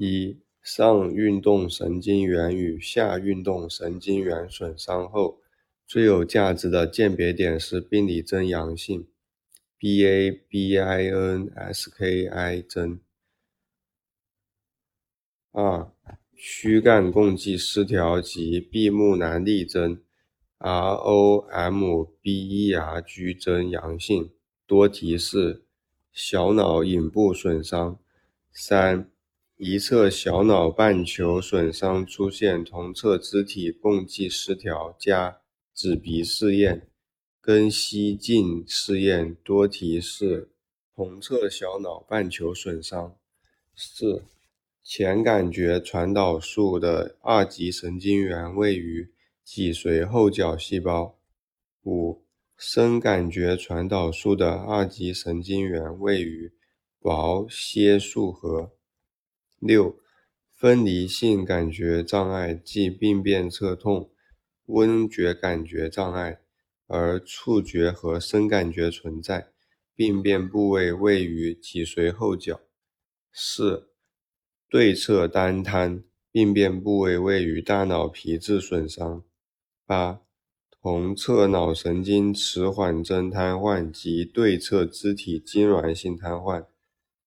一、上运动神经元与下运动神经元损伤后，最有价值的鉴别点是病理征阳性 （BA-BIN-SKI 征）。二、躯干共济失调及闭目难立征 （ROMBERG 征阳性，多提示小脑隐部损伤）。三、一侧小脑半球损伤出现同侧肢体共济失调加指鼻试验、根吸镜试验多提示同侧小脑半球损伤。四、前感觉传导束的二级神经元位于脊髓后角细胞。五、深感觉传导束的二级神经元位于薄楔束核。六、分离性感觉障碍即病变侧痛、温觉感觉障碍，而触觉和深感觉存在，病变部位位于脊髓后角。四、对侧单瘫，病变部位位于大脑皮质损伤。八、同侧脑神经迟缓征瘫痪及对侧肢体痉挛性瘫痪，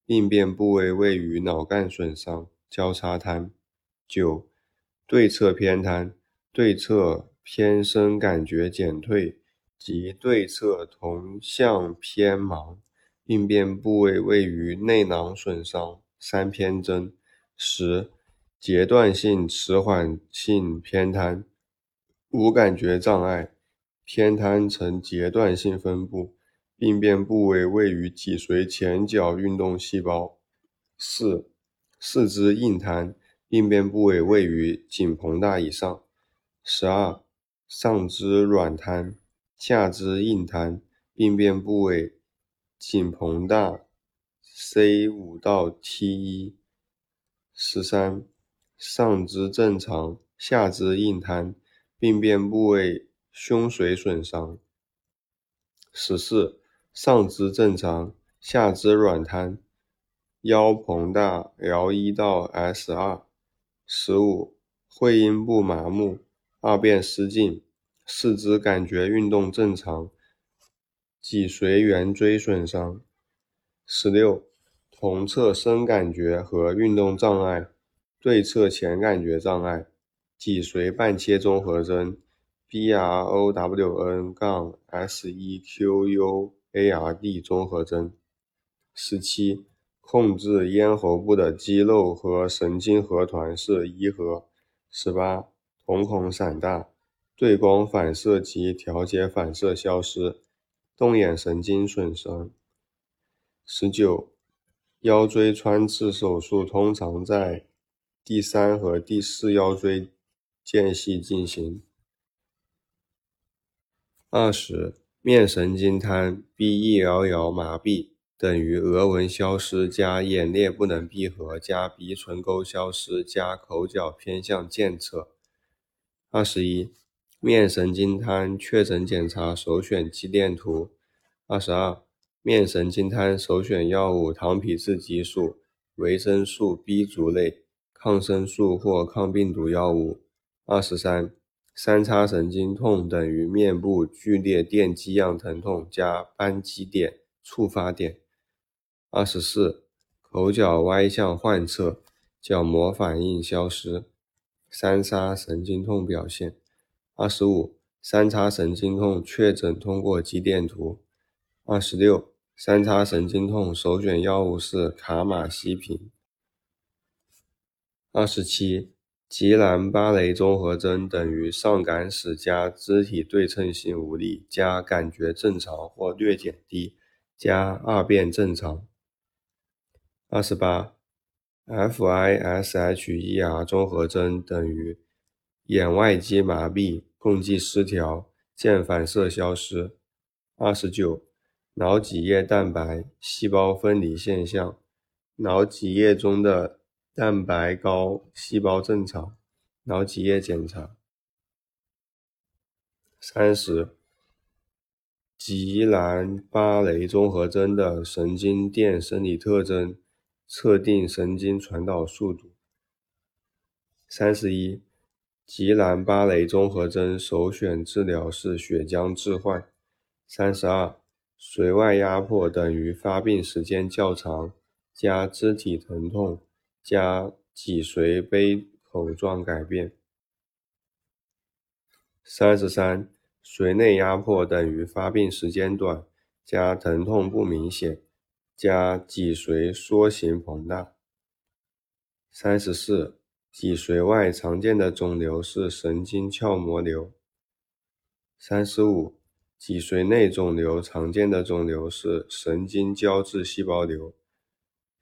病变部位位于脑干损伤、交叉瘫。九、对侧偏瘫，对侧偏深感觉减退及对侧同向偏盲，病变部位位于内囊损伤、三偏征。十、阶段性迟缓性偏瘫，无感觉障碍，偏瘫呈阶段性分布，病变部位位于脊髓前角运动细胞。四、四肢硬瘫，病变部位位于颈膨大以上。十二、上肢软瘫，下肢硬瘫，病变部位颈膨大 C 五到 T 一。十三、上肢正常，下肢硬瘫，病变部位胸髓损伤。十四、上肢正常，下肢软瘫，腰膨大 L 一到 S 二。十五、会阴部麻木，二便失禁，四肢感觉运动正常，脊髓圆锥损伤。十六。同侧深感觉和运动障碍，对侧前感觉障碍，脊髓半切综合征 B R O W N 杠 S E Q U A.R.D. 综合征。十七，控制咽喉部的肌肉和神经核团是一核。十八，瞳孔散大，对光反射及调节反射消失，动眼神经损伤。十九。腰椎穿刺手术通常在第三和第四腰椎间隙进行。二十面神经瘫 （BELL 麻痹）等于额纹消失加眼裂不能闭合加鼻唇沟消失加口角偏向健侧。二十一面神经瘫确诊检查首选肌电图。二十二。面神经瘫首选药物：糖皮质激素、维生素 B 族类、抗生素或抗病毒药物。二十三，三叉神经痛等于面部剧烈电击样疼痛加扳机点触发点。二十四，口角歪向患侧，角膜反应消失。三叉神经痛表现。二十五，三叉神经痛确诊通过肌电图。二十六。三叉神经痛首选药物是卡马西平。二十七，吉兰巴雷综合征等于上感史加肢体对称性无力加感觉正常或略减低加二便正常。二十八，FISHER 综合征等于眼外肌麻痹、共济失调、见反射消失。二十九。脑脊液蛋白细胞分离现象，脑脊液中的蛋白高，细胞正常。脑脊液检查。三十，吉兰巴雷综合征的神经电生理特征，测定神经传导速度。三十一，吉兰巴雷综合征首选治疗是血浆置换。三十二，髓外压迫等于发病时间较长，加肢体疼痛，加脊髓杯口状改变。三十三，髓内压迫等于发病时间短，加疼痛不明显，加脊髓缩形膨大。三十四，脊髓外常见的肿瘤是神经鞘膜瘤。三十五，脊髓内肿瘤常见的肿瘤是神经胶质细胞瘤。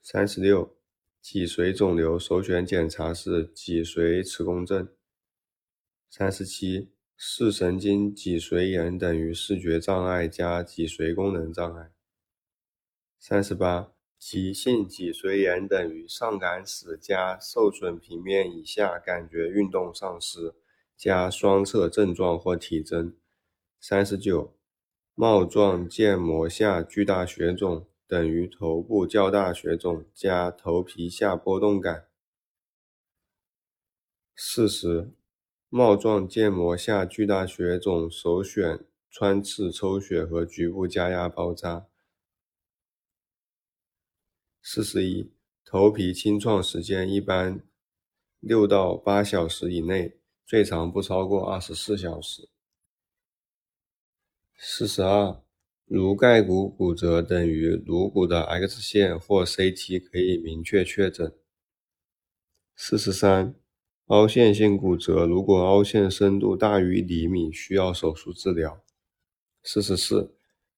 三十六，脊髓肿瘤首选检查是脊髓磁共振。三十七。视神经脊髓炎等于视觉障碍加脊髓功能障碍。三十八，急性脊髓炎等于上感史加受损平面以下感觉运动丧失加双侧症状或体征。三十九，帽状腱膜下巨大血肿等于头部较大血肿加头皮下波动感。四十。帽状腱膜下巨大血肿首选穿刺抽血和局部加压包扎。四十一，头皮清创时间一般六到八小时以内，最长不超过二十四小时。四十二，颅盖骨骨折等于颅骨的 X 线或 CT 可以明确确诊。四十三。凹陷性骨折，如果凹陷深度大于厘米，需要手术治疗。四十四，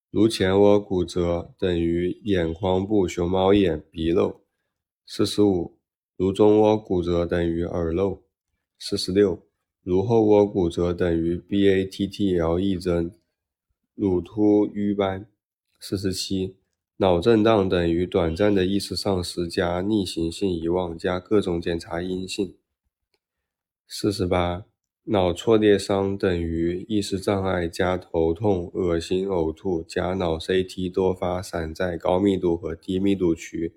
颅前窝骨折等于眼眶部熊猫眼鼻漏。四十五，颅中窝骨折等于耳漏。四十六，颅后窝骨折等于 BATTLE 针，乳突瘀斑。四十七，脑震荡等于短暂的意识丧失加逆行性遗忘加各种检查阴性。四十八，脑挫裂伤等于意识障碍加头痛、恶心、呕吐加脑 CT 多发散在高密度和低密度区，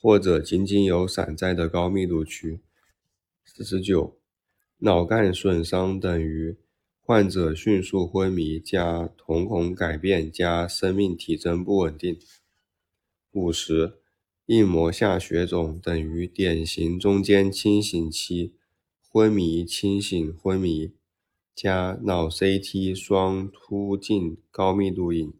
或者仅仅有散在的高密度区。四十九，脑干损伤等于患者迅速昏迷加瞳孔改变加生命体征不稳定。五十，硬膜下血肿等于典型中间清醒期。昏迷、清醒、昏迷，加脑 CT 双凸镜高密度影。